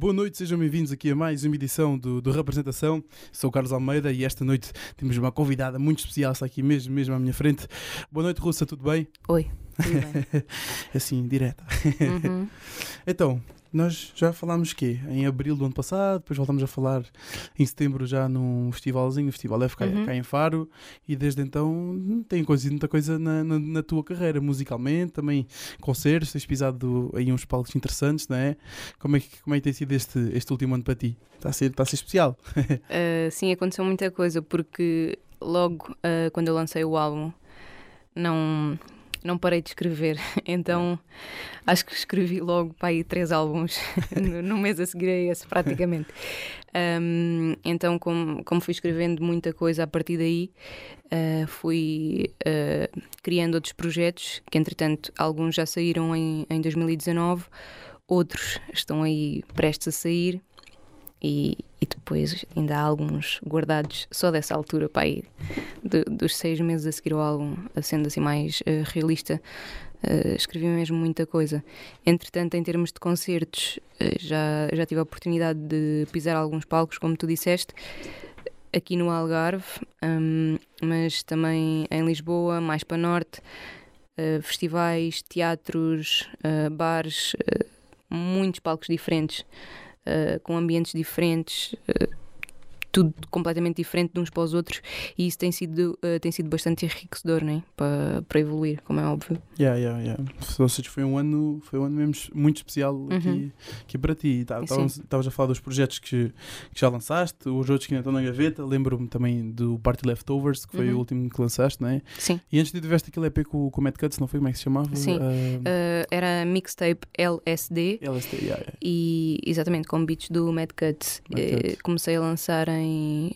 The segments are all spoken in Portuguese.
Boa noite, sejam bem-vindos aqui a mais uma edição do, do Representação. Sou o Carlos Almeida e esta noite temos uma convidada muito especial, está aqui mesmo, mesmo à minha frente. Boa noite, Russa, tudo bem? Oi, tudo bem. assim, direta. Uhum. Então, nós já falámos quê? Em abril do ano passado, depois voltamos a falar em setembro já num festivalzinho, o Festival F cá, Uhum. cá em Faro, e desde então tem acontecido muita coisa na, na, na tua carreira, musicalmente, também concertos, tens pisado aí uns palcos interessantes, não é? Como é que, como é que tem sido este, este último ano para ti? Está a ser, está a ser especial. Uh, sim, aconteceu muita coisa porque logo uh, quando eu lancei o álbum não, não parei de escrever. Então acho que escrevi logo para aí três álbuns no, no mês a seguir a esse, praticamente. Um, então, como, como fui escrevendo muita coisa a partir daí, uh, fui uh, criando outros projetos, que entretanto alguns já saíram em, em 2019, outros estão aí prestes a sair. E, e depois ainda há alguns guardados só dessa altura, pá, aí, de- dos seis meses a seguir ao álbum, sendo assim mais eh, realista, eh, escrevi mesmo muita coisa. Entretanto, em termos de concertos, eh, já, já tive a oportunidade de pisar alguns palcos, como tu disseste, aqui no Algarve, hum, mas também em Lisboa, mais para norte, festivais, teatros, bares, muitos palcos diferentes. Uh, com ambientes diferentes, uh, tudo completamente diferente de uns para os outros, e isso tem sido, uh, tem sido bastante enriquecedor né? para, para evoluir, como é óbvio. Yeah, yeah, yeah. Ou seja, foi um ano, foi um ano mesmo muito especial aqui, Uhum. aqui para ti. Tá-. Estavas estavas a falar dos projetos que, que já lançaste, os outros que ainda estão na gaveta. Lembro-me também do Party Leftovers, que foi Uhum. o último que lançaste, não é? Sim. E antes de tiveste aquele EP com, com o Mad Cuts, não foi? Como é que se chamava? Sim. Ah, Uh, era mixtape LSD. LSD, yeah, yeah. E exatamente com beats do Mad Cut. Mad Eh, Cut. comecei a lançar em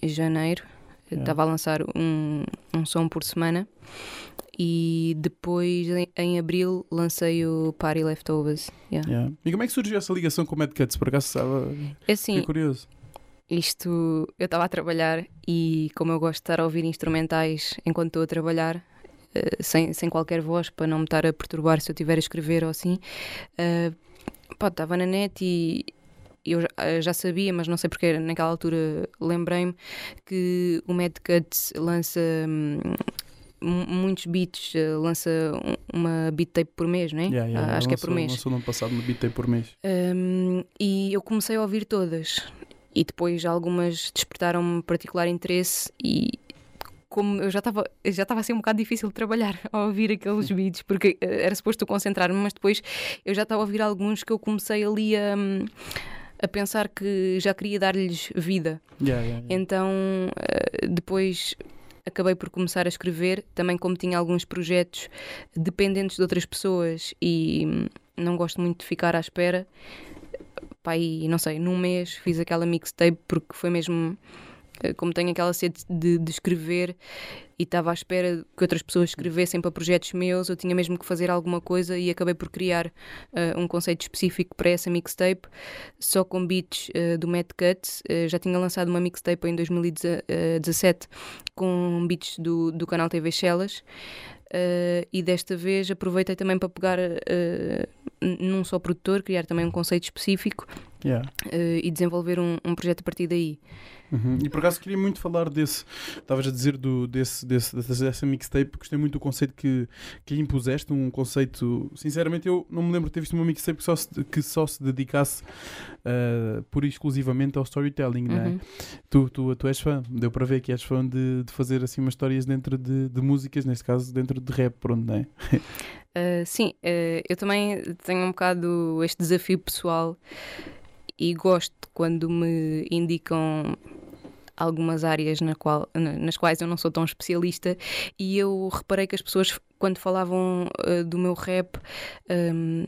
janeiro. Yeah. Estava a lançar um, um som por semana. E depois, em, em abril, lancei o Party Leftovers. Yeah. Yeah. E como é que surgiu essa ligação com o Mad Cuts? Por acaso estava É Assim, curioso. Isto, eu estava a trabalhar e como eu gosto de estar a ouvir instrumentais enquanto estou a trabalhar, eh, sem, sem qualquer voz, para não me estar a perturbar se eu estiver a escrever ou assim, pá, estava na net e eu já, eh, já sabia, mas não sei porque naquela altura lembrei-me que o Mad Cut lança hum, mu- muitos beats, eh, lança um- uma beat tape por mês, não é? Yeah, yeah, Ah, acho que é por lançou- mês. Lançou no ano passado uma beat por mês. Um, e eu comecei a ouvir todas. E depois algumas despertaram-me particular interesse e como eu já estava já estava a ser um bocado difícil de trabalhar a ouvir aqueles beats, porque eh, era suposto concentrar-me, mas depois eu já estava a ouvir alguns que eu comecei ali a, hum, a pensar que já queria dar-lhes vida. Yeah, yeah, yeah. Então, eh, depois acabei por começar a escrever, também como tinha alguns projetos dependentes de outras pessoas e não gosto muito de ficar à espera. E não sei, num mês fiz aquela mixtape porque foi mesmo como tenho aquela sede de, de escrever e estava à espera que outras pessoas escrevessem para projetos meus, eu tinha mesmo que fazer alguma coisa e acabei por criar eh, um conceito específico para essa mixtape, só com beats eh, do Mad Cut. Eh, já tinha lançado uma mixtape em 2017 com beats do, do canal TV Shellas. eh, e desta vez aproveitei também para pegar eh, num só produtor, criar também um conceito específico Yeah. eh, e desenvolver um, um projeto a partir daí. Uhum. E por acaso queria muito falar desse, estavas a dizer do, desse, desse, dessa, dessa mixtape, gostei muito do conceito que, que lhe impuseste, um conceito, sinceramente eu não me lembro de ter visto uma mixtape que só se, que só se dedicasse uh, pura e exclusivamente ao storytelling, não é? Uhum. Tu, tu, tu és fã, deu para ver que és fã de, de fazer assim umas histórias dentro de, de músicas, neste caso dentro de rap, pronto, não é? Uh, sim, uh, eu também tenho um bocado este desafio pessoal e gosto quando me indicam algumas áreas na qual, na- nas quais eu não sou tão especialista e eu reparei que as pessoas quando falavam uh, do meu rap um,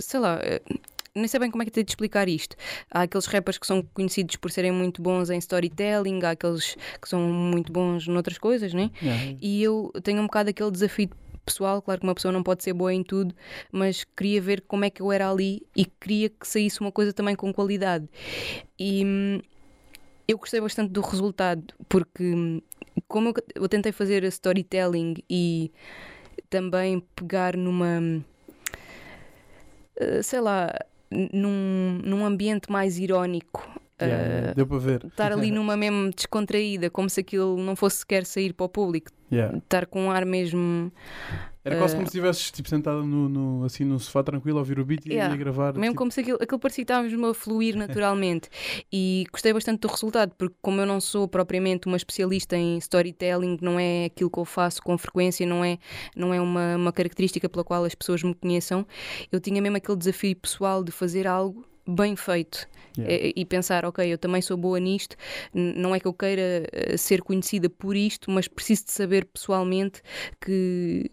sei lá uh, nem sei bem como é que tenho de explicar isto. Há aqueles rappers que são conhecidos por serem muito bons em storytelling, há aqueles que são muito bons noutras coisas, né? Yeah. E eu tenho um bocado aquele desafio pessoal, claro que uma pessoa não pode ser boa em tudo, mas queria ver como é que eu era ali e queria que saísse uma coisa também com qualidade. E hum, eu gostei bastante do resultado, porque hum, como eu, eu tentei fazer storytelling e também pegar numa. hum, eh, sei lá, num, num ambiente mais irónico. Yeah, yeah, Uh, Deu para ver. estar ali numa mesmo descontraída, como se aquilo não fosse sequer sair para o público, Yeah. estar com um ar mesmo, Era quase Eh, como se estivesses tipo, sentada no, no- assim, no sofá tranquilo a ouvir o beat e Yeah. a gravar. mesmo tipo, como se aquilo, aquilo parecia que estávamos a fluir naturalmente. e gostei bastante do resultado, porque como eu não sou propriamente uma especialista em storytelling, não é aquilo que eu faço com frequência, não é, não é uma, uma característica pela qual as pessoas me conheçam, eu tinha mesmo aquele desafio pessoal de fazer algo bem feito yeah. e, e pensar, ok, eu também sou boa nisto, não é que eu queira eh, ser conhecida por isto, mas preciso de saber pessoalmente que,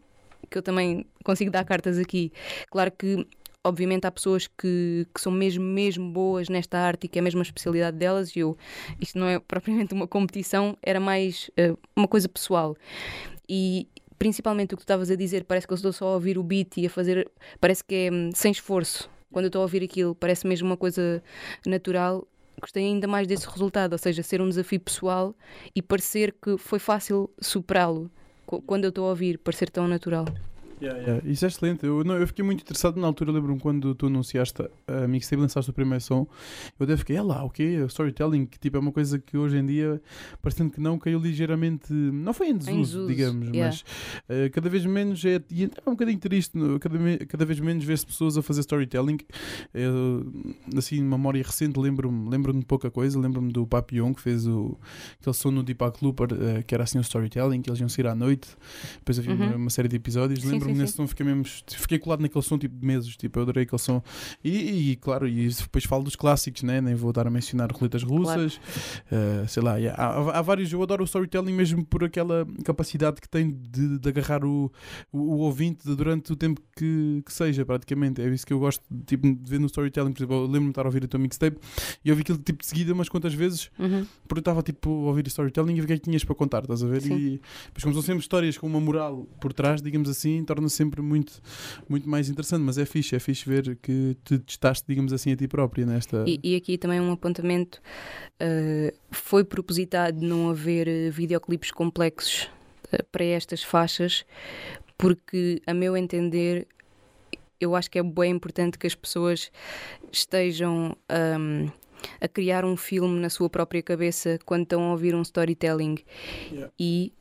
que eu também consigo dar cartas aqui. Claro que. Obviamente há pessoas que, que são mesmo, mesmo boas nesta arte e que é mesmo a especialidade delas e eu, isto não é propriamente uma competição, era mais eh, uma coisa pessoal. E principalmente o que tu estavas a dizer, parece que eu estou só a ouvir o beat e a fazer, parece que é hum, sem esforço. Quando eu estou a ouvir aquilo, parece mesmo uma coisa natural. Gostei ainda mais desse resultado, ou seja, ser um desafio pessoal e parecer que foi fácil superá-lo. Qu- Quando eu estou a ouvir, parecer tão natural. Yeah, yeah. Isso é excelente. Eu, não, eu fiquei muito interessado na altura. Lembro-me quando tu anunciaste a mixtape, lançaste o primeiro som. Eu até fiquei, é lá, o quê? Storytelling, que tipo, é uma coisa que hoje em dia, parecendo que não, caiu ligeiramente. Não foi em desuso, desuso, digamos, yeah. mas eh, cada vez menos é. E é um bocadinho triste, cada, cada vez menos vê-se pessoas a fazer storytelling. Eu, assim, memória recente, lembro-me lembro de pouca coisa. Lembro-me do Papillon, que fez o, aquele som no Deepak Looper, eh, que era assim o storytelling, que eles iam sair à noite. Depois havia uma, Uhum. uma série de episódios. Lembro-me sim, nesse sim. som, fiquei mesmo. Fiquei colado naquele som tipo de meses. Tipo, eu adorei aquele som. E, e, claro, e depois falo dos clássicos, né? Nem vou dar a mencionar roletas russas. eh, sei lá, yeah. há, há vários. Eu adoro o storytelling mesmo por aquela capacidade que tem de, de agarrar o, o, o ouvinte durante o tempo que, que seja, praticamente. É isso que eu gosto tipo, de ver no storytelling. Por exemplo, eu lembro-me de estar a ouvir a tua mixtape e eu ouvi aquilo tipo de seguida umas quantas vezes Uhum. porque eu estava tipo a ouvir storytelling e ver o que é que tinhas para contar, estás a ver? Sim. E depois, como são sempre histórias com uma moral por trás, digamos assim, torna sempre muito, muito mais interessante. Mas é fixe, é fixe ver que te testaste, digamos assim, a ti própria nesta. E, e aqui também um apontamento: uh, foi propositado não haver uh, videoclipes complexos uh, para estas faixas, porque, a meu entender, eu acho que é bem importante que as pessoas estejam um, a criar um filme na sua própria cabeça quando estão a ouvir um storytelling. Yeah. E,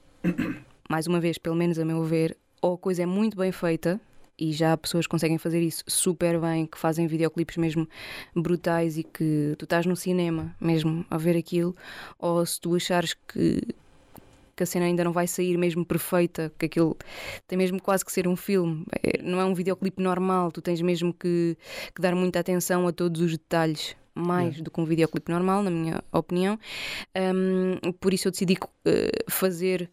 mais uma vez, pelo menos a meu ver, ou a coisa é muito bem feita. E já há pessoas que conseguem fazer isso super bem, que fazem videoclipes mesmo brutais e que tu estás no cinema mesmo a ver aquilo, ou se tu achares que, que a cena ainda não vai sair mesmo perfeita, que aquilo tem mesmo quase que ser um filme, É- não é um videoclipe normal, tu tens mesmo que, que dar muita atenção a todos os detalhes. Mais do que um videoclipe normal, na minha opinião. Um, por isso eu decidi eh, fazer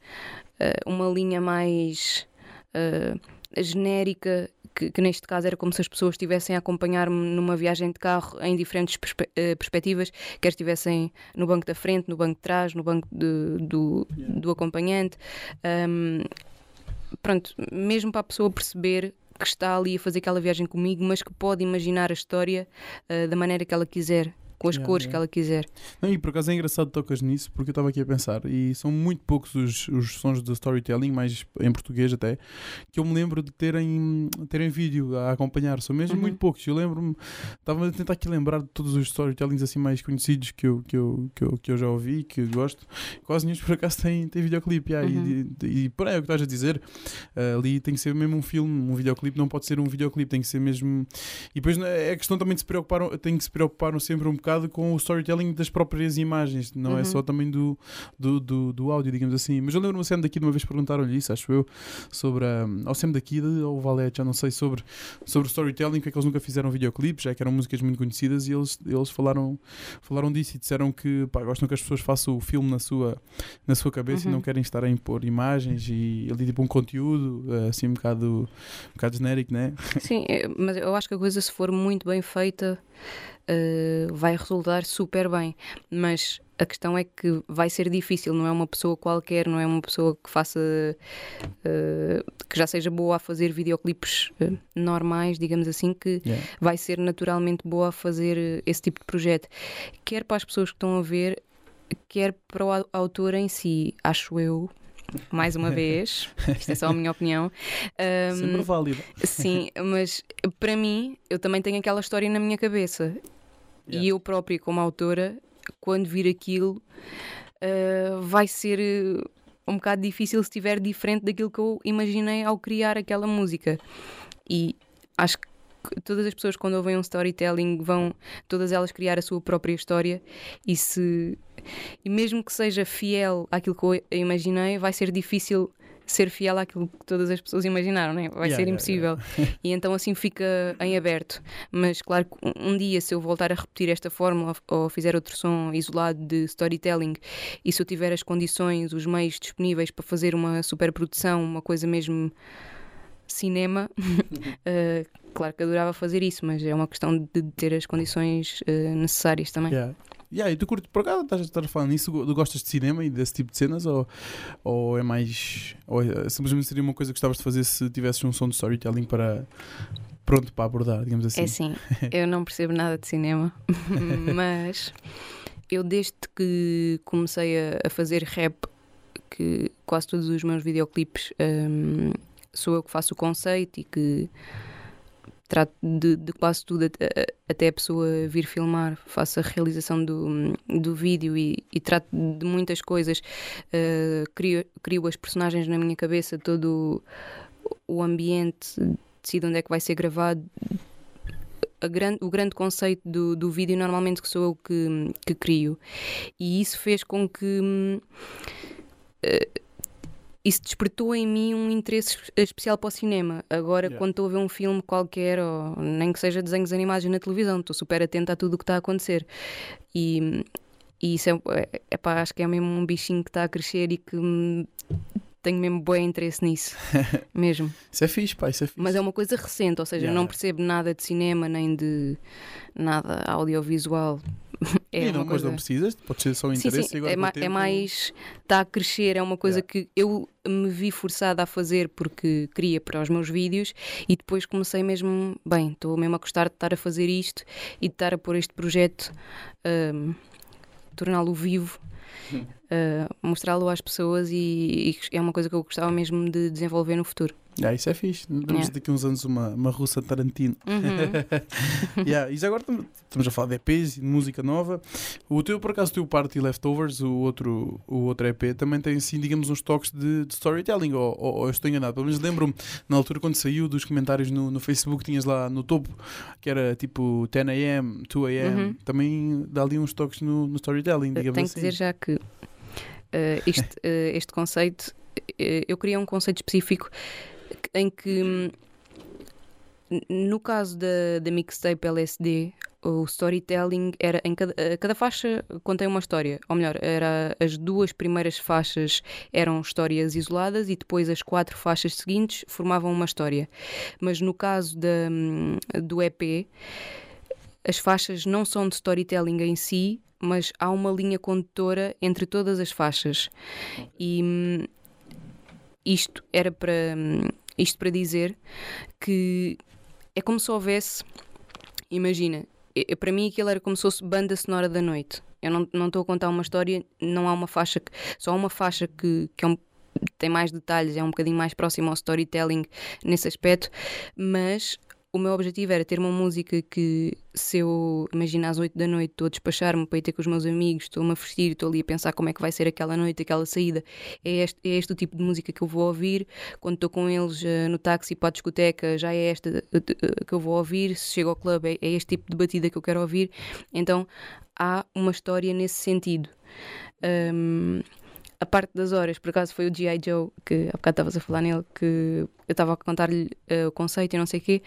eh, uma linha mais eh, genérica, que, que neste caso era como se as pessoas estivessem a acompanhar-me numa viagem de carro em diferentes perspe- eh, perspectivas, quer estivessem no banco da frente, no banco de trás, no banco de- do, do acompanhante. Um, pronto, mesmo para a pessoa perceber que está ali a fazer aquela viagem comigo, mas que pode imaginar a história eh, da maneira que ela quiser. Com as Yeah, cores yeah. que ela quiser. Não, e por acaso é engraçado que tocas nisso, porque eu estava aqui a pensar, e são muito poucos os, os sons de storytelling, mais em português até, que eu me lembro de terem, terem vídeo a acompanhar. São mesmo Uhum. muito poucos. Eu lembro-me, estava a tentar aqui lembrar de todos os storytellings assim mais conhecidos que eu, que eu, que eu, que eu já ouvi, que eu gosto. Quase nenhum por acaso tem, tem videoclipe. yeah, Uhum. E, e, e por aí é o que estás a dizer. uh, ali tem que ser mesmo um filme, um videoclipe não pode ser um videoclipe, tem que ser mesmo. E depois né, é a questão também de se preocupar, tem que se preocupar sempre um bocado com o storytelling das próprias imagens, não é Uhum. só também do, do, do, do áudio, digamos assim. Mas eu lembro-me sempre daqui de uma vez perguntaram-lhe isso, acho eu, sobre a, ao sempre daqui ou o Valete, já não sei, sobre, sobre o storytelling, que é que eles nunca fizeram videoclipes, já que eram músicas muito conhecidas, e eles, eles falaram, falaram disso e disseram que pá, gostam que as pessoas façam o filme na sua, na sua cabeça Uhum. e não querem estar a impor imagens e ali tipo um conteúdo eh, assim um bocado, um bocado genérico, né? Sim, é, mas eu acho que a coisa, se for muito bem feita, eh, vai resultar super bem. Mas a questão é que vai ser difícil, não é uma pessoa qualquer, não é uma pessoa que faça. eh, que já seja boa a fazer videoclipes eh, normais, digamos assim, que Yeah. vai ser naturalmente boa a fazer esse tipo de projeto. Quer para as pessoas que estão a ver, quer para o au- autor em si, acho eu. mais uma vez. Isto é só a minha opinião. Um, Sempre válida. Sim, mas para mim, eu também tenho aquela história na minha cabeça. Yeah. E eu própria, como autora, quando vir aquilo, uh, vai ser um bocado difícil se estiver diferente daquilo que eu imaginei ao criar aquela música. E acho que todas as pessoas quando ouvem um storytelling vão todas elas criar a sua própria história e se e mesmo que seja fiel àquilo que eu imaginei vai ser difícil ser fiel àquilo que todas as pessoas imaginaram, né? vai yeah, ser impossível. Yeah, yeah. E então assim fica em aberto. Mas claro que um dia, se eu voltar a repetir esta fórmula ou fizer outro som isolado de storytelling e se eu tiver as condições, os meios disponíveis para fazer uma super produção, uma coisa mesmo cinema, uh, claro que adorava fazer isso, mas é uma questão de ter as condições uh, necessárias também. Yeah. Yeah, e tu curtes, por acaso estás, estás a falar nisso? Tu gostas de cinema e desse tipo de cenas? Ou, ou é mais. Ou é, simplesmente seria uma coisa que gostavas de fazer se tivesses um som de storytelling para. Pronto para abordar, digamos assim. É sim, eu não percebo nada de cinema, mas eu desde que comecei a, a, fazer rap, que quase todos os meus videoclipes um, sou eu que faço o conceito e que trato de, de quase tudo até a pessoa vir filmar, faço a realização do, do vídeo e, e trato de muitas coisas, uh, crio, crio as personagens na minha cabeça, todo o ambiente, decido onde é que vai ser gravado. Grande, o grande conceito do, do vídeo normalmente que sou eu que, que crio e isso fez com que uh, isso despertou em mim um interesse especial para o cinema. Agora, yeah. quando estou a ver um filme qualquer, ou nem que seja desenhos animados na televisão, estou super atenta a tudo o que está a acontecer. E, e isso é, é, é pá, acho que é mesmo um bichinho que está a crescer e que tenho mesmo bom interesse nisso. mesmo. Isso é fixe, pá, isso é fixe. Mas é uma coisa recente, ou seja, yeah. não percebo nada de cinema nem de nada audiovisual. É e não, coisa... mas não precisas, pode ser só um interesse sim, sim. agora é, ma tempo... é mais está a crescer, é uma coisa yeah. que eu me vi forçada a fazer porque queria para os meus vídeos e depois comecei mesmo, bem, estou mesmo a gostar de estar a fazer isto e de estar a pôr este projeto, um, torná-lo vivo uh, mostrá-lo às pessoas e, e, é uma coisa que eu gostava mesmo de desenvolver no futuro. Yeah, isso é fixe. Vamos yeah. daqui uns anos uma, uma russa Tarantino. Uhum. yeah, e já agora estamos a falar de EPs e de música nova. O teu, por acaso, o teu Party Leftovers, o outro, o outro EP, também tem assim, digamos, uns toques de, de storytelling, ou, ou, ou, eu estou enganado. Pelo menos lembro-me, na altura, quando saiu dos comentários no, no Facebook, tinhas lá no topo que era tipo 10am, 2am. Uhum. Também dá ali uns toques no, no storytelling, digamos Tenho assim. que dizer já que uh, este, uh, este conceito, uh, eu queria um conceito específico em que hum, no caso da, da mixtape LSD, o storytelling era em cada, cada faixa contém uma história, ou melhor, era as duas primeiras faixas eram histórias isoladas e depois as quatro faixas seguintes formavam uma história. Mas no caso da, hum, do EP, as faixas não são de storytelling em si, mas há uma linha condutora entre todas as faixas. E hum, isto era para isto para dizer que é como se houvesse. Imagina, para mim aquilo era como se fosse banda sonora da noite. Eu não, não estou a contar uma história, não há uma faixa, que, só há uma faixa que, que é um, tem mais detalhes, é um bocadinho mais próximo ao storytelling nesse aspecto, mas o meu objetivo era ter uma música que, se eu imagina às 8 da noite, estou a despachar-me para ir ter com os meus amigos, estou-me a vestir, estou ali a pensar como é que vai ser aquela noite, aquela saída. É este, é este o tipo de música que eu vou ouvir. Quando estou com eles uh, no táxi para a discoteca, já é esta uh, que eu vou ouvir. Se chego ao clube, é, é este tipo de batida que eu quero ouvir. Então há uma história nesse sentido. Um, a parte das horas, por acaso foi o G.I. Joe, que há bocado estavas a falar nele, que eu estava a contar-lhe uh, o conceito e não sei o quê,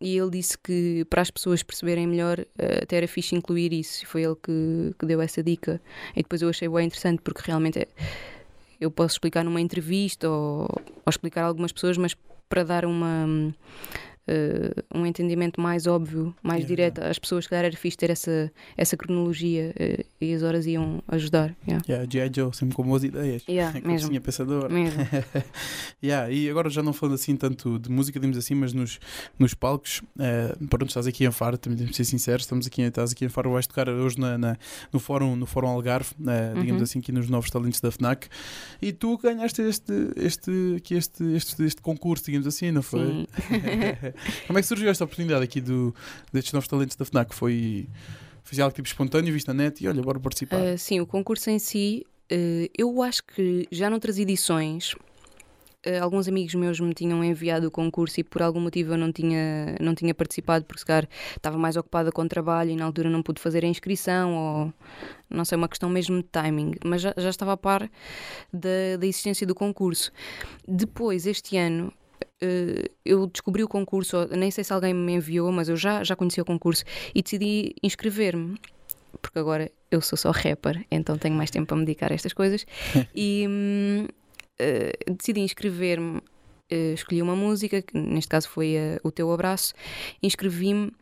e ele disse que para as pessoas perceberem melhor uh, até era fixe incluir isso, e foi ele que, que deu essa dica. E depois eu achei bem interessante, porque realmente é, eu posso explicar numa entrevista ou, ou explicar a algumas pessoas, mas para dar uma. Uh, um entendimento mais óbvio, mais Yeah, direto. As pessoas, se calhar, era fixe ter essa, essa cronologia uh, e as horas iam ajudar. Yeah, Yeah, G.I. Joe, sempre com boas ideias. yeah mesmo. Cabecinha pensadora. mesmo. yeah, e agora já não falando assim tanto de música, digamos assim, mas nos, nos palcos, eh, pronto, estás aqui em Faro, também temos de ser sinceros, estamos aqui, estás aqui em Faro, vais tocar hoje na, na- no, fórum, no Fórum Algarve, eh, digamos Uhum. assim, aqui nos novos talentos da FNAC, e tu ganhaste este, este, aqui este, este, este concurso, digamos assim, não foi? Como é que surgiu esta oportunidade aqui do, destes novos talentos da FNAC? Foi, foi algo tipo espontâneo, visto na net e olha, bora participar. Uh, sim, o concurso em si, uh, eu acho que já noutras edições, uh, alguns amigos meus me tinham enviado o concurso e por algum motivo eu não tinha, não tinha participado, porque se calhar estava mais ocupada com o trabalho e na altura não pude fazer a inscrição ou não sei, uma questão mesmo de timing, mas já, já estava a par da, da existência do concurso. Depois, este ano. Uh, eu descobri o concurso, nem sei se alguém me enviou, mas eu já, já conhecia o concurso e decidi inscrever-me porque agora eu sou só rapper, então tenho mais tempo para me dedicar a estas coisas. e hum, eh, decidi inscrever-me, eh, escolhi uma música, que neste caso foi eh, O Teu Abraço, inscrevi-me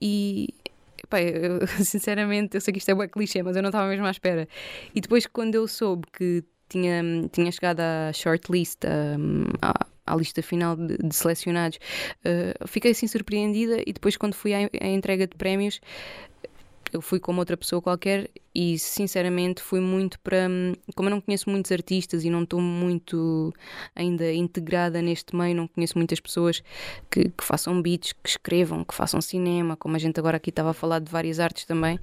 e. eu, sinceramente, eu sei que isto é bué clichê, mas eu não estava mesmo à espera. E depois, quando eu soube que tinha, tinha chegado à shortlist, hum, à, à lista final de, de selecionados, eh, fiquei assim surpreendida. E depois, quando fui à, à entrega de prémios, eu fui como outra pessoa qualquer e sinceramente fui muito para. Como eu não conheço muitos artistas e não estou muito ainda integrada neste meio, não conheço muitas pessoas que, que façam beats, que escrevam, que façam cinema, como a gente agora aqui estava a falar de várias artes também.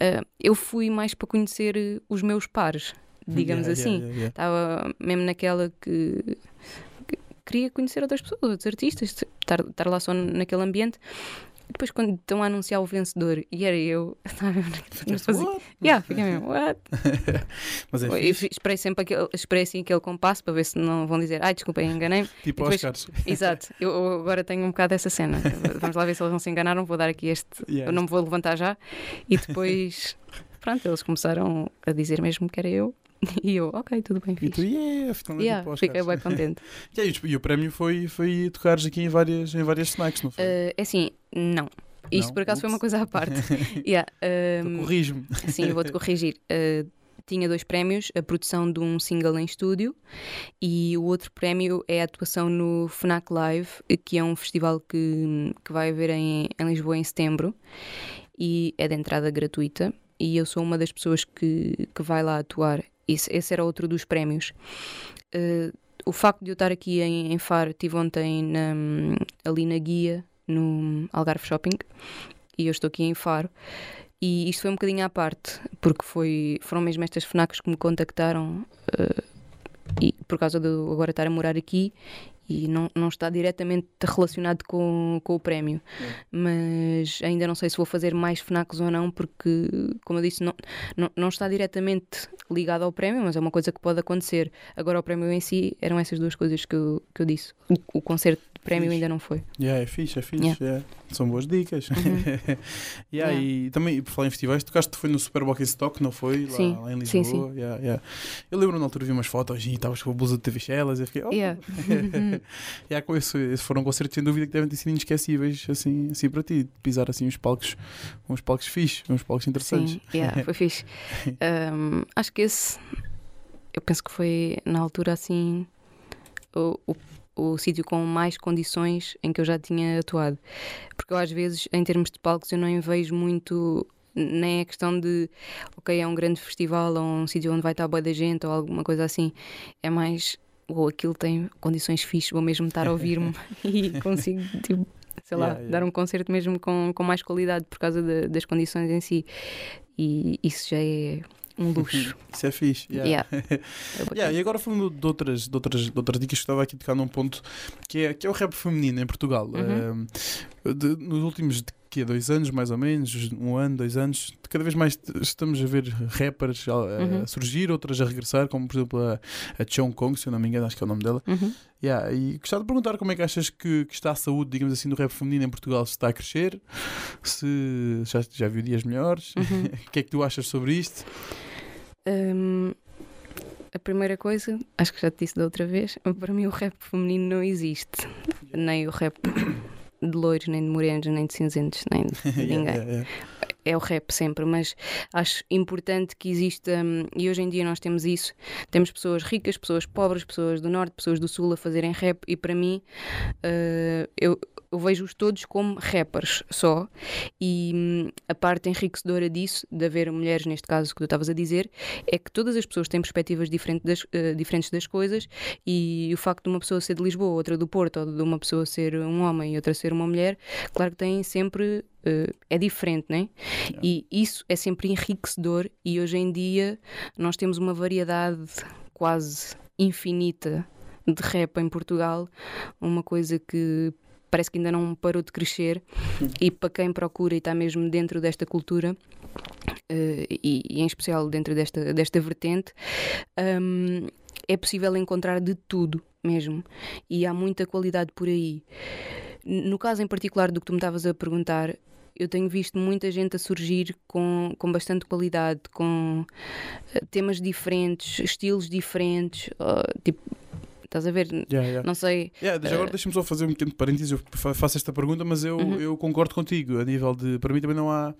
ah, eu fui mais para conhecer eh, os meus pares, digamos Yeah, assim. yeah, yeah, yeah. Estava mesmo naquela que, que queria conhecer outras pessoas, outros artistas, estar, estar lá só naquele ambiente. E depois, quando estão a anunciar o vencedor, e era eu, estava fazia- "What?" Yeah, fiquei mesmo, what? Mas é esperei sempre aquele, esperei assim aquele compasso para ver se não vão dizer, ai, desculpem, enganei-me. tipo depois- Oscars. Exato, eu eu agora tenho um bocado dessa cena. Vamos lá ver se eles não se enganaram, vou dar aqui este. Yeah, Eu não me vou levantar já. E depois, pronto, eles começaram a dizer mesmo que era eu. E eu, ok, tudo bem, E tu, yeah, finalmente Yeah, tipo fiquei bem contente. Yeah, e, o- e o prémio foi, foi tocares aqui em várias, em várias snacks, não foi? Eh, é assim, não. Isto Não? por acaso foi uma Ups. coisa à parte. Yeah, Então ehm, Corrijo-me. Sim, eu vou-te corrigir. Uh, tinha dois prémios: a produção de um single em estúdio e o outro prémio é a atuação no FNAC Live, que é um festival que, que vai haver em, em Lisboa em setembro e é de entrada gratuita. E eu sou uma das pessoas que, que vai lá atuar. Esse, esse era outro dos prémios. Uh, o facto de eu estar aqui em, em Faro, estive ontem na- ali na guia, no Algarve Shopping, e eu estou aqui em Faro. E isto foi um bocadinho à parte, porque foi, foram mesmo estas FNACs que me contactaram eh, e por causa de eu agora estar a morar aqui e não, não está diretamente relacionado com, com o prémio. Mas ainda não sei se vou fazer mais FNACs ou não, porque, como eu disse, não, não, não está diretamente ligado ao prémio, mas é uma coisa que pode acontecer. Agora, o prémio em si eram essas duas coisas que eu, que eu disse. O, o concerto prémio Fixe. ainda não foi. Yeah, é fixe, é fixe. Yeah. yeah. São boas dicas. Uhum. yeah. E também, por falar em festivais, tocaste foi no Super in Stock, não foi? Lá, Sim, lá em sim, Lisboa. Yeah, yeah. Eu lembro na altura vi umas fotos e estavas com a blusa de TV Shellas e fiquei, oh. Yeah. yeah, com esse, esses foram concertos sem dúvida que devem ter sido inesquecíveis assim, assim para ti, de pisar assim uns palcos, uns palcos fixes, uns palcos interessantes. Sim, yeah, foi fixe. Um, acho que esse, eu penso que foi na altura assim o, o, o sítio com mais condições em que eu já tinha atuado. Porque eu às vezes, em termos de palcos, eu não vejo muito nem a questão de ok, é um grande festival ou um sítio onde vai estar boa da gente ou alguma coisa assim. É mais ou aquilo tem condições fixes, vou mesmo estar a ouvir-me e consigo tipo, sei lá, Yeah, yeah. dar um concerto mesmo com, com mais qualidade por causa de- das condições em si. E isso já é um luxo. Isso é fixe. Yeah. Yeah. É. Yeah, e agora falando de outras, de, outras, de outras dicas estava aqui a tocar num ponto que é, que é o rap feminino em Portugal. Uhum. Um, de- nos últimos que, dois anos, mais ou menos, um ano, dois anos, cada vez mais estamos a ver rappers a, a Uhum. surgir, outras a regressar, como por exemplo a, a Chong Kong, se eu não me engano, acho que é o nome dela. Uhum. Yeah, e gostava de perguntar como é que achas que, que está a saúde, digamos assim, do rap feminino em Portugal, se está a crescer, se já, já viu dias melhores, Uhum. o que é que tu achas sobre isto? Hum, a primeira coisa, acho que já te disse da outra vez, para mim o rap feminino não existe. Nem o rap de loiros, nem de morenos, nem de cinzentos, nem de ninguém. Yeah, yeah, yeah. É o rap sempre, mas acho importante que exista, hum, e hoje em dia nós temos isso, temos pessoas ricas, pessoas pobres, pessoas do norte, pessoas do sul a fazerem rap, e para mim, uh, eu, eu vejo-os todos como rappers só, e hum, a parte enriquecedora disso, de haver mulheres, neste caso que tu estavas a dizer, é que todas as pessoas têm perspectivas diferentes das, uh, diferentes das coisas, e o facto de uma pessoa ser de Lisboa, outra do Porto, ou de uma pessoa ser um homem e outra ser uma mulher, claro que tem sempre Uh, é diferente, né? Yeah. E isso é sempre enriquecedor. E hoje em dia nós temos uma variedade quase infinita de rap em Portugal, uma coisa que parece que ainda não parou de crescer. E para quem procura e está mesmo dentro desta cultura. Uh, e, e, em especial dentro desta, desta vertente, um, é possível encontrar de tudo mesmo. E há muita qualidade por aí. No caso em particular do que tu me estavas a perguntar, eu tenho visto muita gente a surgir com, com bastante qualidade, com uh, temas diferentes, estilos diferentes, uh, tipo Estás a ver? Yeah, yeah. Não sei. Yeah, agora uh... deixa-me só fazer um pequeno parênteses. Eu faço esta pergunta, mas eu, uhum. eu concordo contigo. A nível de. Para mim também não há,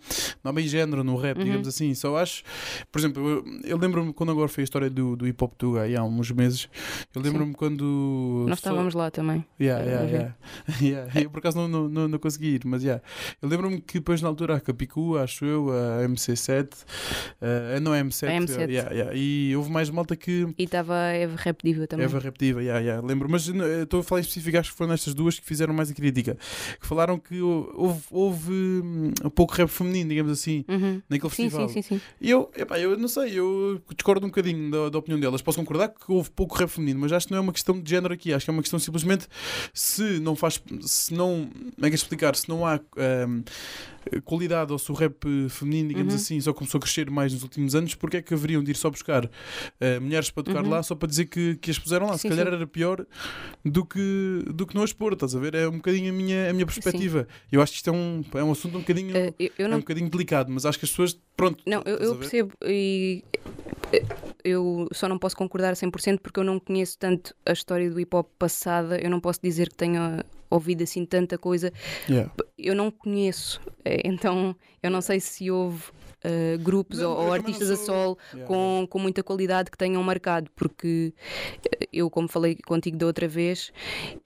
não há bem género no rap, uhum. digamos assim. Só acho. Por exemplo, eu, eu lembro-me quando agora foi a história do, do hip hop do Gai há uns meses. Eu lembro-me quando. Nós estávamos lá também. Yeah, yeah, yeah. yeah. Eu por acaso não, não, não, não consegui ir, mas yeah. Eu lembro-me que depois na altura a Capicu, acho eu, a MC7, uh, não é M7, a M7. Yeah, yeah. e houve mais malta que. E estava a Eva Repdiva também. Eva Repdiva, yeah, yeah, lembro, mas eh, estou a falar em específico, acho que foram estas duas que fizeram mais a crítica. Que falaram que houve, houve um pouco rap feminino, digamos assim, uhum. naquele sim, festival. Sim, sim, sim. E eu, epá, eu não sei, eu discordo um bocadinho da, da, opinião delas. Posso concordar que houve pouco rap feminino, mas acho que não é uma questão de género aqui. Acho que é uma questão simplesmente se não faz, se não, como é que é explicar, se não há. Um, qualidade ou se o rap feminino, digamos uhum. assim, só começou a crescer mais nos últimos anos, porque é que haveriam de ir só buscar uh, mulheres para tocar uhum. lá só para dizer que, que as puseram lá? Sim, se calhar. Era pior do que, do que não pôr, estás a ver? É um bocadinho a minha, a minha perspectiva. Sim. Eu acho que isto é um, é um assunto um bocadinho, uh, eu, não... é um bocadinho delicado, mas acho que as pessoas, pronto. Não, eu, eu percebo e eu só não posso concordar 100% porque eu não conheço tanto a história do hip hop passada, eu não posso dizer que tenha ouvido assim tanta coisa. Yeah. Eu não conheço, eh, então eu não sei se houve uh, grupos não, ou, artistas sou... a solo yeah, com, yeah. com muita qualidade que tenham marcado, porque eh, eu, como falei contigo da outra vez,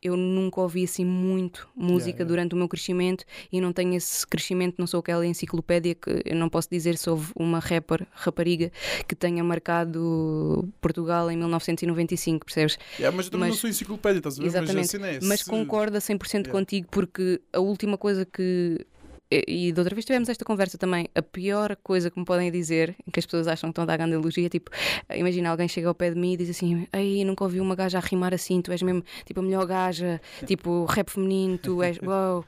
eu nunca ouvi assim muito música yeah, durante o meu crescimento e não tenho esse crescimento, não sou aquela enciclopédia que eu não posso dizer se houve uma rapper, rapariga que tenha marcado Portugal em 1995, percebes? mas eu também mas, não sou enciclopédia, estás a ver? Exatamente, mas, é, mas se... concorda 100% contigo porque a última coisa que e, da outra vez tivemos esta conversa também. A pior coisa que me podem dizer, que as pessoas acham que estão a dar grande elogia, é tipo, imagina alguém chega ao pé de mim e diz assim: Ei, nunca ouvi uma gaja a rimar assim, tu és mesmo tipo a melhor gaja, tipo rap feminino, tu és. Uau!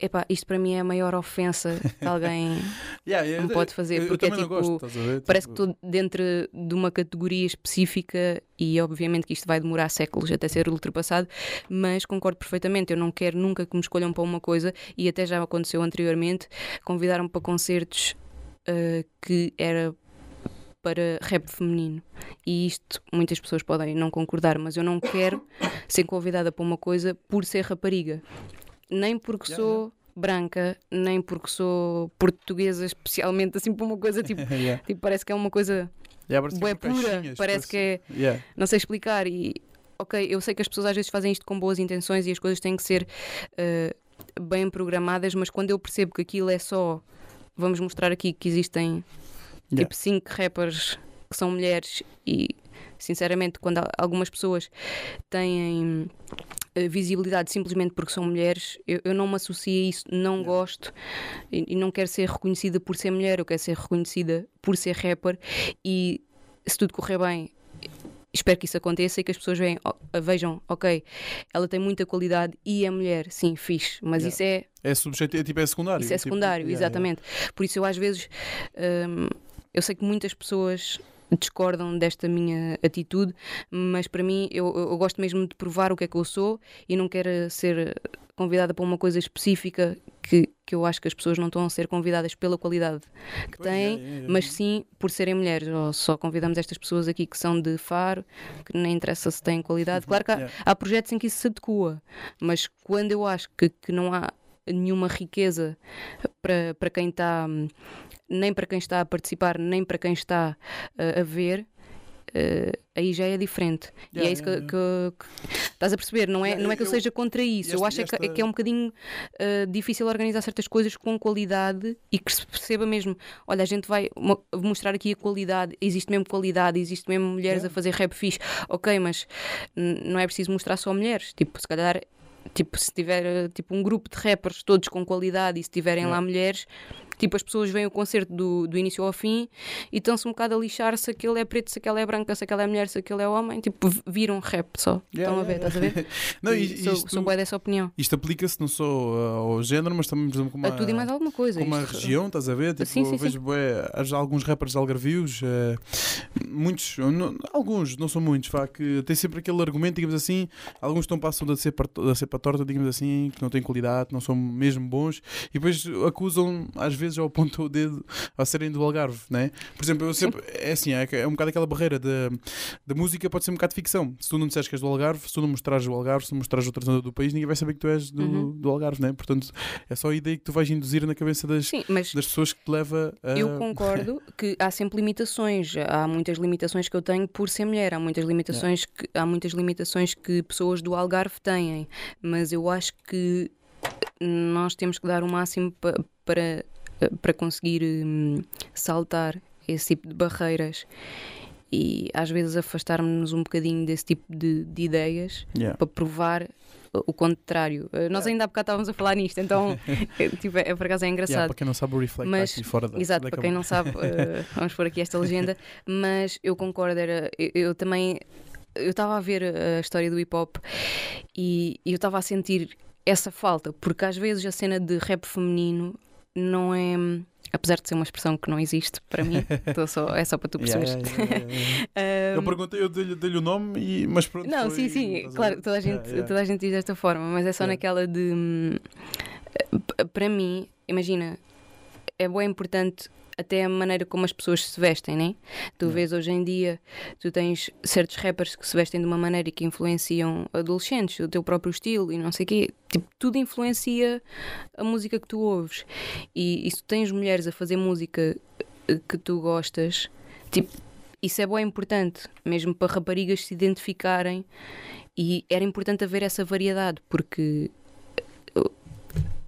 Epá, isto para mim é a maior ofensa que alguém yeah, yeah, me pode fazer, porque é tipo, gosto, parece tipo... que estou dentro de uma categoria específica e obviamente que isto vai demorar séculos até ser ultrapassado, mas concordo perfeitamente. Eu não quero nunca que me escolham para uma coisa e até já aconteceu anteriormente, convidaram-me para concertos uh, que era para rap feminino. E isto muitas pessoas podem não concordar, mas eu não quero ser convidada para uma coisa por ser rapariga nem porque yeah, sou yeah. branca, nem porque sou portuguesa, especialmente assim por uma coisa tipo, yeah. tipo parece que é uma coisa yeah, bué pura, parece que é, não sei explicar e ok, eu sei que as pessoas às vezes fazem isto com boas intenções e as coisas têm que ser uh, bem programadas, mas quando eu percebo que aquilo é só vamos mostrar aqui que existem tipo cinco rappers que são mulheres e sinceramente quando algumas pessoas têm visibilidade simplesmente porque são mulheres, eu, eu não me associo a isso, não gosto e, e, não quero ser reconhecida por ser mulher, eu quero ser reconhecida por ser rapper e se tudo correr bem. Espero que isso aconteça e que as pessoas vejam, vejam ok, ela tem muita qualidade e é mulher, sim, fixe, mas yeah. isso é. É subjetivo, é, tipo, é secundário. Isso é tipo, secundário, tipo, exatamente. Yeah. Por isso eu às vezes. Hum, eu sei que muitas pessoas discordam desta minha atitude, mas para mim eu, eu, gosto mesmo de provar o que é que eu sou e não quero ser convidada para uma coisa específica que, que eu acho que as pessoas não estão a ser convidadas pela qualidade que pois têm, é, é, é. mas sim por serem mulheres. Ou só convidamos estas pessoas aqui que são de faro, que nem interessa se têm qualidade. Claro que há, há projetos em que isso se adequa, mas quando eu acho que, que não há nenhuma riqueza para, para quem está, nem para quem está a participar, nem para quem está uh, a ver, uh, aí já é diferente. Yeah, e é isso yeah, que, que- que- estás a perceber, não é, Yeah, não é que eu, eu- seja contra isso. esta- eu acho é que, esta- é que é um bocadinho uh, difícil organizar certas coisas com qualidade e que se perceba mesmo. Olha, a gente vai mo- mostrar aqui a qualidade, existe mesmo qualidade, existe mesmo mulheres Yeah. a fazer rap fixe. Ok, mas não é preciso mostrar só mulheres. Tipo, se calhar. Tipo, se tiver tipo, um grupo de rappers todos com qualidade e se tiverem lá Yeah. mulheres, tipo, as pessoas veem o concerto do, do início ao fim e estão-se um bocado a lixar se aquele é preto, se aquele é branca, se aquele é mulher, se aquele é homem. Tipo, viram rap só. Yeah, Estão a ver, yeah, estás a ver? Não, E e- sou, isto, sou bué dessa opinião. isto aplica-se não só uh, ao género, mas também, por exemplo, como A tudo e mais alguma coisa. como a isto- região, estás a ver? Tipo, Sim, sim, vejo bué, há alguns rappers algarvios, eh, muitos, não- alguns, não são muitos, vá, que têm sempre aquele argumento, digamos assim, alguns estão passam da cepa, da cepa torta, digamos assim, que não têm qualidade, não são mesmo bons, e depois acusam, às vezes, ao ponto o dedo a serem do Algarve, né? Por exemplo, eu sempre, é assim, é, é um bocado aquela barreira da da música, pode ser um bocado de ficção. Se tu não disseres que és do Algarve, se tu não mostrares o Algarve, se não mostrares outra zona do país, ninguém vai saber que tu és do, Uhum. do Algarve, né? Portanto, é só a ideia que tu vais induzir na cabeça das, Sim, das pessoas que te leva a. eu concordo que há sempre limitações. Há muitas limitações que eu tenho por ser mulher. Há muitas limitações que há muitas limitações que pessoas do Algarve têm. Mas eu acho que nós temos que dar o máximo pa- para para conseguir hum, saltar esse tipo de barreiras e às vezes afastarmos-nos um bocadinho desse tipo de, de ideias Yeah. para provar o contrário. Uh, Nós Yeah. ainda há bocado estávamos a falar nisto, então é, tipo, é, por acaso é Yeah, engraçado. para quem não sabe, o Reflect Mas- está aqui fora da. Exato, da para quem não sabe, uh, vamos pôr aqui esta legenda, mas eu concordo, era, eu, eu também eu estava a ver a história do hip hop e eu estava a sentir essa falta, porque às vezes a cena de rap feminino não é. Apesar de ser uma expressão que não existe para mim, só, é só para tu perceberes. yeah, yeah, yeah, yeah. Eu Um, perguntei, eu dei-lhe dei-lhe o nome, e, mas pronto. Não, foi- sim, sim, claro, toda a, gente, Yeah, yeah. toda a gente diz desta forma, mas é só Yeah. naquela de. hum, Para mim, imagina, é bem importante até a maneira como as pessoas se vestem, né? Tu vês hoje em dia, tu tens certos rappers que se vestem de uma maneira e que influenciam adolescentes, o teu próprio estilo e não sei o quê. Tipo, tudo influencia a música que tu ouves. E, e se tu tens mulheres a fazer música eh, que tu gostas, tipo, isso é bem importante, mesmo para raparigas se identificarem. E era importante haver essa variedade, porque eh,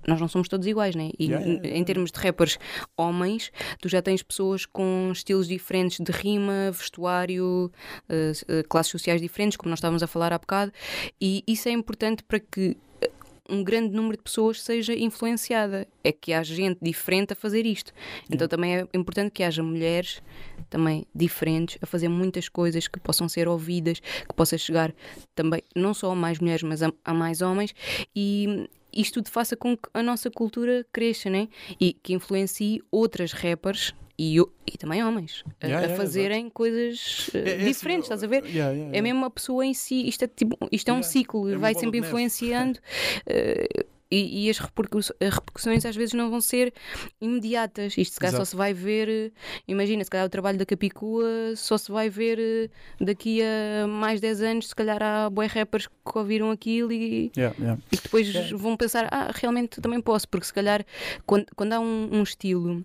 nós não somos todos iguais, né? E Yeah, yeah, yeah. em termos de rappers homens, tu já tens pessoas com estilos diferentes de rima, vestuário, eh, eh, classes sociais diferentes, como nós estávamos a falar há bocado, e isso é importante para que eh, um grande número de pessoas seja influenciada. É que há gente diferente a fazer isto. Então também é importante que haja mulheres também diferentes a fazer muitas coisas que possam ser ouvidas, que possa chegar também não só a mais mulheres, mas a, a mais homens e isto tudo faça com que a nossa cultura cresça, né? E que influencie outras rappers e, e também homens a, Yeah, a yeah, fazerem coisas eh, É- é assim, diferentes, estás a ver? Yeah, É mesmo a pessoa em si, isto é, tipo, isto é um ciclo, É vai sempre influenciando eh, e, e as, repercuss- as repercussões às vezes não vão ser imediatas. Isto se calhar só se vai ver, eh, imagina, se calhar o trabalho da Capicua só se vai ver eh, daqui a mais 10 anos, se calhar há bué rappers que ouviram aquilo e, Yeah, yeah. e que depois Yeah. vão pensar, ah, realmente também posso, porque se calhar quando, quando há um, um estilo.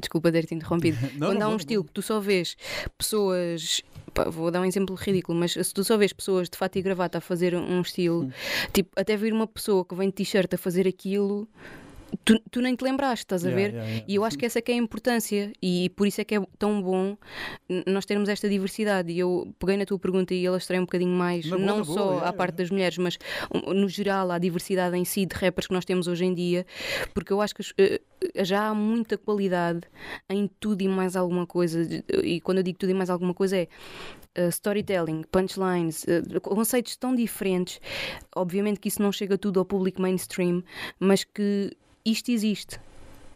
Desculpa ter-te interrompido. Não, Quando não, há um bora, estilo que tu só vês pessoas. Vou dar um exemplo ridículo, mas se tu só vês pessoas de fato e gravata a fazer um estilo, tipo, até vir uma pessoa que vem de t-shirt a fazer aquilo, tu, tu nem te lembraste, estás a Yeah, ver? yeah, yeah. E eu acho que essa é que é a importância e por isso é que é tão bom nós termos esta diversidade. E eu peguei na tua pergunta e alastrei um bocadinho mais, boa, não boa, só yeah, à parte das mulheres, mas no geral à diversidade em si de rappers que nós temos hoje em dia, porque eu acho que as- eh, já há muita qualidade em tudo e mais alguma coisa. E quando eu digo tudo e mais alguma coisa é uh, storytelling, punchlines, uh, conceitos tão diferentes. Obviamente que isso não chega tudo ao público mainstream, mas que isto existe.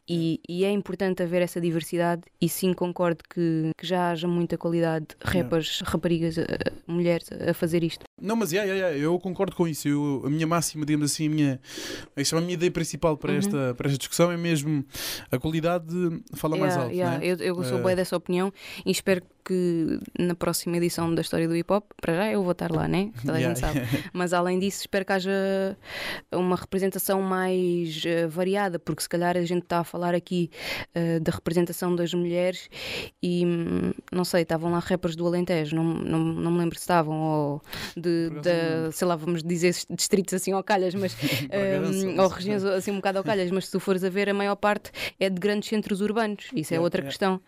E, e é importante haver essa diversidade e sim concordo que, que já haja muita qualidade de rappers, raparigas, uh, mulheres a fazer isto. Não, mas yeah, yeah, yeah, eu concordo com isso. Eu, a minha máxima, digamos assim, a minha, a chama- a minha ideia principal para, Uhum. esta, para esta discussão é mesmo a qualidade fala mais alto. né? Eu, eu sou Eh, bem dessa opinião e espero que na próxima edição da História do Hip Hop, para já eu vou estar lá, né? Toda a gente sabe. Mas além disso, espero que haja uma representação mais eh, variada, porque se calhar a gente está a falar aqui eh, da representação das mulheres e hum, não sei, estavam lá rappers do Alentejo, não, não, não me lembro se estavam, ou de, da- sei lá, vamos dizer distritos assim ao calhas, mas hum, não ou regiões assim um bocado ao calhas, mas se tu fores a ver, a maior parte é de grandes centros urbanos, isso é outra yeah. questão.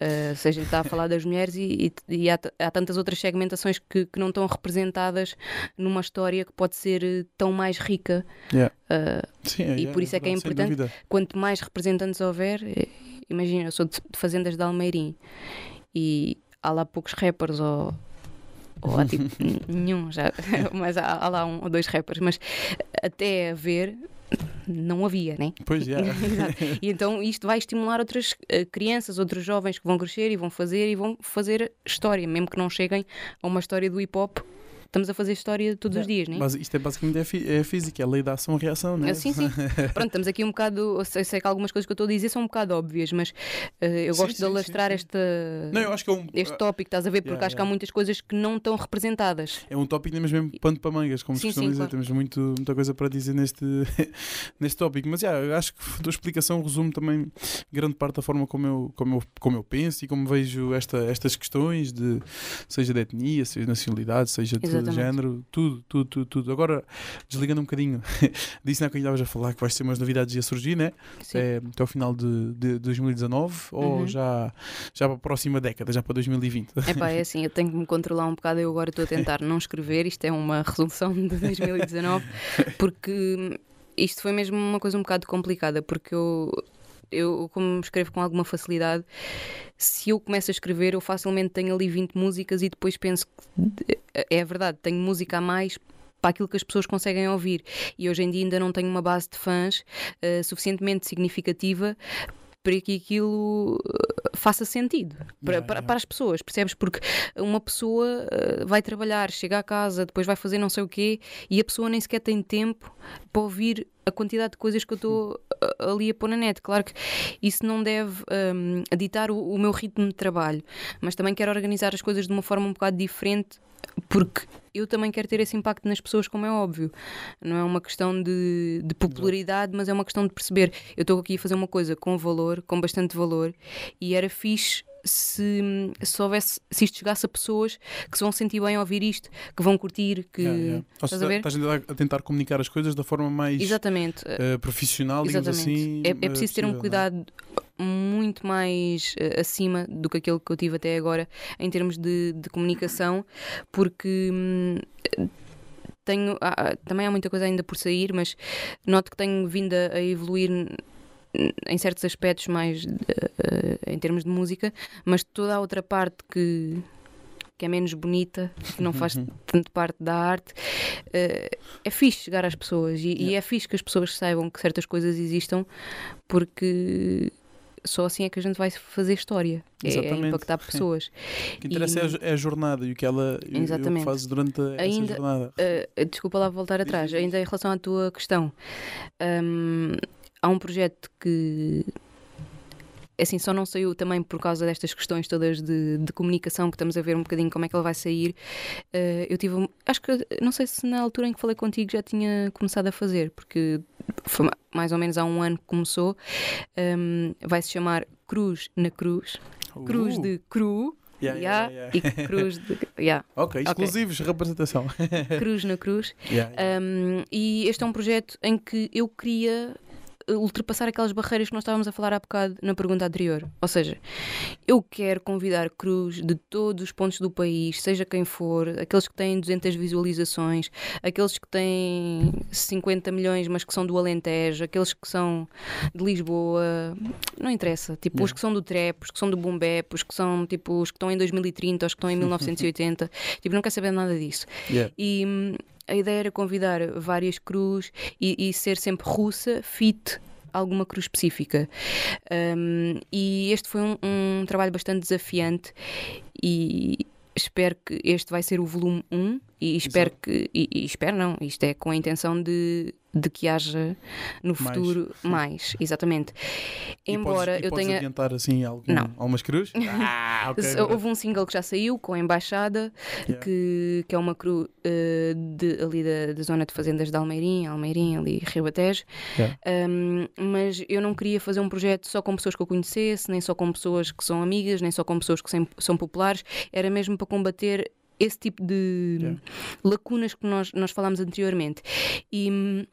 Uh, se a gente está a falar das mulheres e, e- e há, há tantas outras segmentações que, que não estão representadas numa história que pode ser eh, tão mais rica. Yeah. Uh, Sim, E yeah, por isso é que é importante- quanto mais representantes houver, eh, imagina, eu sou de, de fazendas de Almeirim e há lá poucos rappers ou. Ou há tipo nenhum já, mas há, há lá um ou dois rappers, mas até haver não havia, né? Pois. Exato. E então isto vai estimular outras eh, crianças, outros jovens que vão crescer e vão fazer e vão fazer história, mesmo que não cheguem a uma história do hip hop. Estamos a fazer história todos os dias, né? Mas isto é basicamente é, é física, é a lei da ação-reação, não é? Sim, sim. Pronto, estamos aqui um bocado. Eu sei, sei que algumas coisas que eu estou a dizer são um bocado óbvias, mas eh, eu Sim, gosto sim, de alastrar esta, Não, eu acho que é um, este tópico, estás a ver? Porque Yeah, acho que há yeah. muitas coisas que não estão representadas. é um tópico temos mesmo pano para mangas, como se Sim, costuma sim, dizer. claro. Temos muito, muita coisa para dizer neste, neste tópico. Mas yeah, eu acho que a tua explicação resume também grande parte da forma como eu, como eu, como eu penso e como vejo esta, estas questões, de, seja de etnia, seja de nacionalidade, seja de Exatamente. género, tudo, tudo, tudo, tudo. Agora, desligando um bocadinho, disse não que estavas a falar que vais ter umas novidades a surgir, né? Sim. É, até o final de, de 2019 ou Uhum. já, já para a próxima década, já para 2020? Epá, é assim, eu tenho que me controlar um bocado. Eu agora estou a tentar não escrever. Isto é uma resolução de 2019, porque isto foi mesmo uma coisa um bocado complicada. Porque eu, eu como escrevo com alguma facilidade, se eu começo a escrever, eu facilmente tenho ali 20 músicas e depois penso que é verdade, tenho música a mais. Para aquilo que as pessoas conseguem ouvir. E hoje em dia ainda não tenho uma base de fãs eh, suficientemente significativa para que aquilo faça sentido para, para, para as pessoas, percebes? Porque uma pessoa eh, vai trabalhar, chega à casa, depois vai fazer não sei o quê e a pessoa nem sequer tem tempo para ouvir a quantidade de coisas que eu estou eh, ali a pôr na net. Claro que isso não deve hum, ditar o, o meu ritmo de trabalho, mas também quero organizar as coisas de uma forma um bocado diferente porque eu também quero ter esse impacto nas pessoas, como é óbvio. Não é uma questão de, de popularidade, mas é uma questão de perceber. Eu estou aqui a fazer uma coisa com valor, com bastante valor, e era fixe se, se houvesse, se isto chegasse a pessoas que se vão sentir bem a ouvir isto, que vão curtir, que. Yeah, yeah. Estás seja, a ver? estás a tentar- comunicar as coisas da forma mais Exatamente. eh, profissional, digamos Exatamente. assim. é, é eh, preciso ter um é? cuidado muito mais eh, acima do que aquele que eu tive até agora em termos de, de comunicação, porque hum, tenho há- também há muita coisa ainda por sair, mas noto que tenho vindo a, a evoluir em certos aspectos mais eh, em termos de música, mas toda a outra parte que que é menos bonita, que não faz tanto parte da arte, eh, é fixe chegar às pessoas e, e é fixe que as pessoas saibam que certas coisas existam, porque só assim é que a gente vai fazer história, é, é Exatamente. impactar pessoas. O que interessa E- é a jo- é a jornada e o que ela e e Exatamente. fazes durante a- Ainda- essa jornada. Uh, desculpa lá voltar atrás, ainda em relação à tua questão. Um, há um projeto que assim só não saiu também por causa destas questões todas de, de comunicação que estamos a ver um bocadinho como é que ele vai sair. Uh, eu tive, acho que não sei se na altura em que falei contigo já tinha começado a fazer, porque foi ma- mais ou menos há um ano que começou. Um, vai se chamar Cruz na Cruz, Cruz Uh, de Cru. yeah, yeah, yeah. E cruz de. Yeah, Ok, exclusivos, representação. cruz na cruz. Um, e este é um projeto em que eu queria uh, ultrapassar aquelas barreiras que nós estávamos a falar há bocado na pergunta anterior. Ou seja, eu quero convidar cruz de todos os pontos do país, seja quem for, aqueles que têm 200 visualizações, aqueles que têm 50 milhões, mas que são do Alentejo, aqueles que são de Lisboa, não interessa. Tipo, os Yeah. que são do trap, os que são do boom bap, os que são tipo os que estão em 2030, os que estão em 1980. tipo, não quero saber nada disso. Yeah. E hum, a ideia era convidar várias cruz e, e ser sempre russa, fit, alguma cruz específica. Hum, e este foi um, um trabalho bastante desafiante e espero que este vai ser o volume 1 e espero que. E, e espero não, isto é com a intenção de, de que haja no Mais. futuro mais, exatamente. E Embora podes, eu podes tenha. adiantar assim algum, Não. algumas cruz? Ah, ok. Se- Houve um single que já saiu com a Embaixada, Yeah. que, que é uma cru eh, de, ali da, da zona de fazendas de Almeirim, Almeirim, ali Ribatejo. Yeah. Um, mas eu não queria fazer um projeto só com pessoas que eu conhecesse, nem só com pessoas que são amigas, nem só com pessoas que são populares. Era mesmo para combater esse tipo de Yeah. lacunas que nós, nós falámos anteriormente. E hum,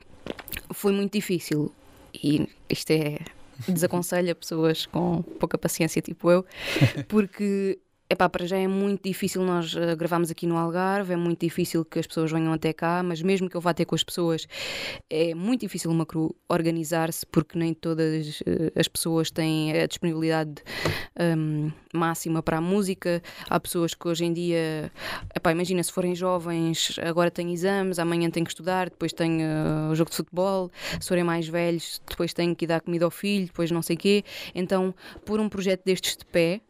foi muito difícil. E isto é. Desaconselho a pessoas com pouca paciência, tipo eu, porque epá, para já é muito difícil nós eh, gravarmos aqui no Algarve, é muito difícil que as pessoas venham até cá, mas mesmo que eu vá ter com as pessoas, é muito difícil uma cru organizar-se porque nem todas eh, as pessoas têm a disponibilidade hum, máxima para a música. Há pessoas que hoje em dia, epá, imagina se forem jovens, agora têm exames, amanhã têm que estudar, depois têm eh, o jogo de futebol, se forem mais velhos, depois têm que ir dar comida ao filho, depois não sei quê. Então, por um projeto destes de pé,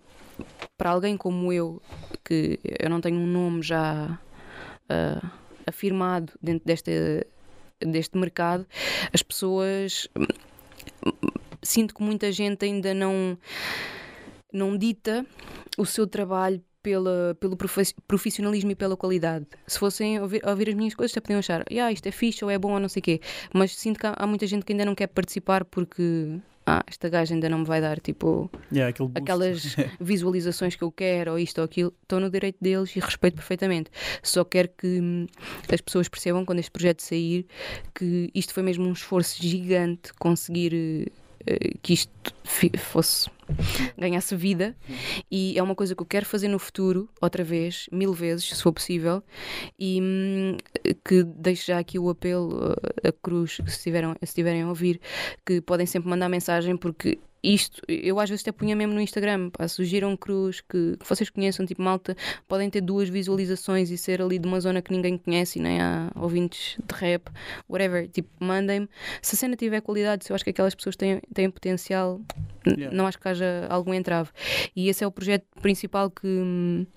para alguém como eu, que eu não tenho um nome já ah, afirmado dentro desta, deste mercado, as pessoas sinto que muita gente ainda não não dita o seu trabalho pela, pelo profissionalismo e pela qualidade. Se fossem ouvir, ouvir as minhas coisas, até podiam achar, ah, isto é fixe ou é bom ou não sei o quê. Mas sinto que há, há muita gente que ainda não quer participar porque ah, esta gaja ainda não me vai dar tipo Yeah, aquelas visualizações que eu quero ou isto ou aquilo, estão no direito deles e respeito perfeitamente. Só quero que hum, as pessoas percebam quando este projeto sair que isto foi mesmo um esforço gigante conseguir eh, que isto fosse ganhasse vida. E é uma coisa que eu quero fazer no futuro outra vez, mil vezes, se for possível. E hum, que deixo já aqui o apelo eh, a Cruz, se estiverem, se estiverem a ouvir que podem sempre mandar mensagem porque isto, eu às vezes até punha mesmo no Instagram, pá, sugiram cruz que, que vocês conheçam, tipo malta, podem ter duas visualizações e ser ali de uma zona que ninguém conhece e nem há ouvintes de rap, whatever, tipo, mandem-me. Se a cena tiver qualidade, se eu acho que aquelas pessoas têm, têm potencial, Yeah. não acho que haja algum entrave. E esse é o projeto principal que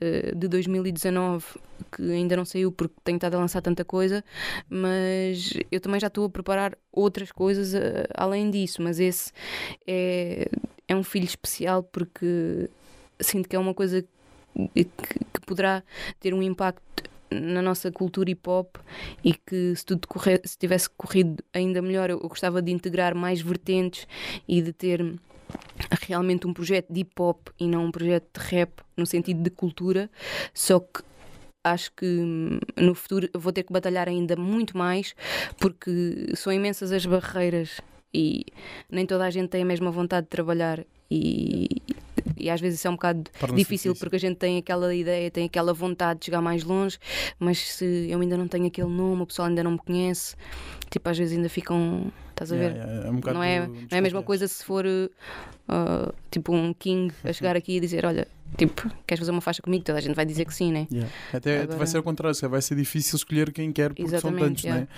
eh, de 2019 que ainda não saiu porque tenho estado a lançar tanta coisa, mas eu também já estou a preparar outras coisas eh, além disso. Mas esse é, é um filho especial porque sinto que é uma coisa que, que poderá ter um impacto na nossa cultura hip hop e que se tudo correr, se tivesse corrido ainda melhor, eu, eu gostava de integrar mais vertentes e de ter realmente um projeto de hip hop e não um projeto de rap no sentido de cultura, só que acho que hum, no futuro vou ter que batalhar ainda muito mais porque são imensas as barreiras e nem toda a gente tem a mesma vontade de trabalhar e, e às vezes isso é um bocado Torna-se difícil. porque a gente tem aquela ideia, tem aquela vontade de chegar mais longe, mas se eu ainda não tenho aquele nome, o pessoal ainda não me conhece, tipo, às vezes ainda ficam, estás a ver? Yeah, yeah, é um não, é, não é a mesma coisa se for uh, tipo um king a chegar aqui e dizer: Olha, tipo, queres fazer uma faixa comigo? Toda a gente vai dizer que sim, né? Yeah. Até Agora- vai ser ao contrário, vai ser difícil escolher quem quer porque são Exatamente, tantos, yeah. né?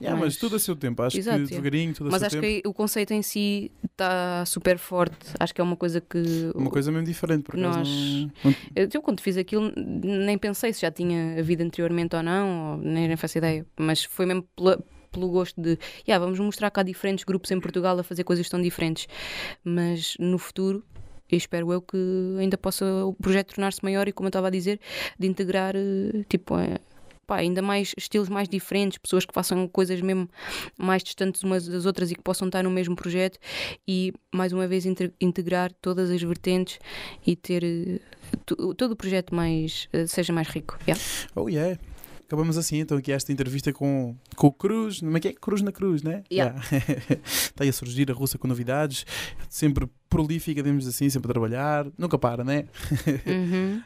Yeah, mas... Mas- tudo a seu tempo, acho Exato, que devagarinho, tudo a Mas seu acho tempo. que o conceito em si está super forte. Acho que é uma coisa que. Uma coisa mesmo diferente, por acaso. Nós- não- Eu, eu, quando fiz aquilo, nem pensei se já tinha havido anteriormente ou não, ou nem, nem faço ideia. Mas foi mesmo pela- pelo gosto de, yeah, vamos mostrar que há diferentes grupos em Portugal a fazer coisas tão diferentes. Mas no futuro, eu espero eu que ainda possa o projeto tornar-se maior e, como eu estava a dizer, de integrar, eh, tipo, eh, pá, ainda mais estilos mais diferentes, pessoas que façam coisas mesmo mais distantes umas das outras e que possam estar no mesmo projeto e, mais uma vez, inte- integrar todas as vertentes e ter eh, to- todo o projeto mais seja mais rico. Yeah. Oh yeah. Acabamos assim então aqui esta entrevista com, com o Cruz, como é que é? Cruz na Cruz, né? Yeah. Está aí a surgir a russa com novidades, sempre prolífica, digamos assim, sempre a trabalhar, nunca para, né? Uhum.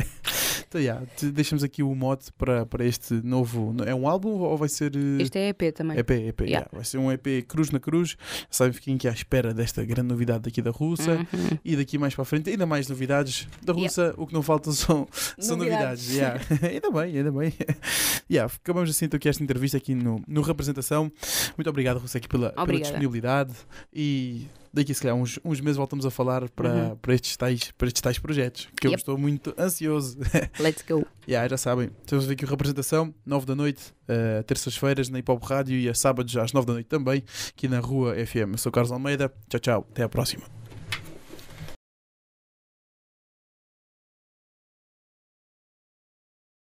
Yeah, deixamos aqui o mote para, para este novo. É um álbum ou vai ser. eh, Este é EP também. EP, EP, Yeah. yeah. vai ser um EP Cruz na Cruz. Sabem, fiquem aqui à espera desta grande novidade daqui da Russa. Uhum. E daqui mais para a frente, ainda mais novidades da. Russa. O que não falta são, são novidades. Novidades. ainda bem, ainda bem. yeah, acabamos assim então aqui esta entrevista aqui no, no Representação. Muito obrigado, Russa, aqui pela, pela disponibilidade. E daqui se calhar uns, uns meses voltamos a falar para, Uhum. para, estes, tais, para estes tais projetos, que eu Yep. estou muito ansioso. Let's go. yeah, já sabem, temos aqui a representação, 9 da noite, eh, terças-feiras na Hip Hop Rádio e a sábados às 9 da noite também, aqui na Rua FM. Eu sou Carlos Almeida, tchau, tchau, até à próxima.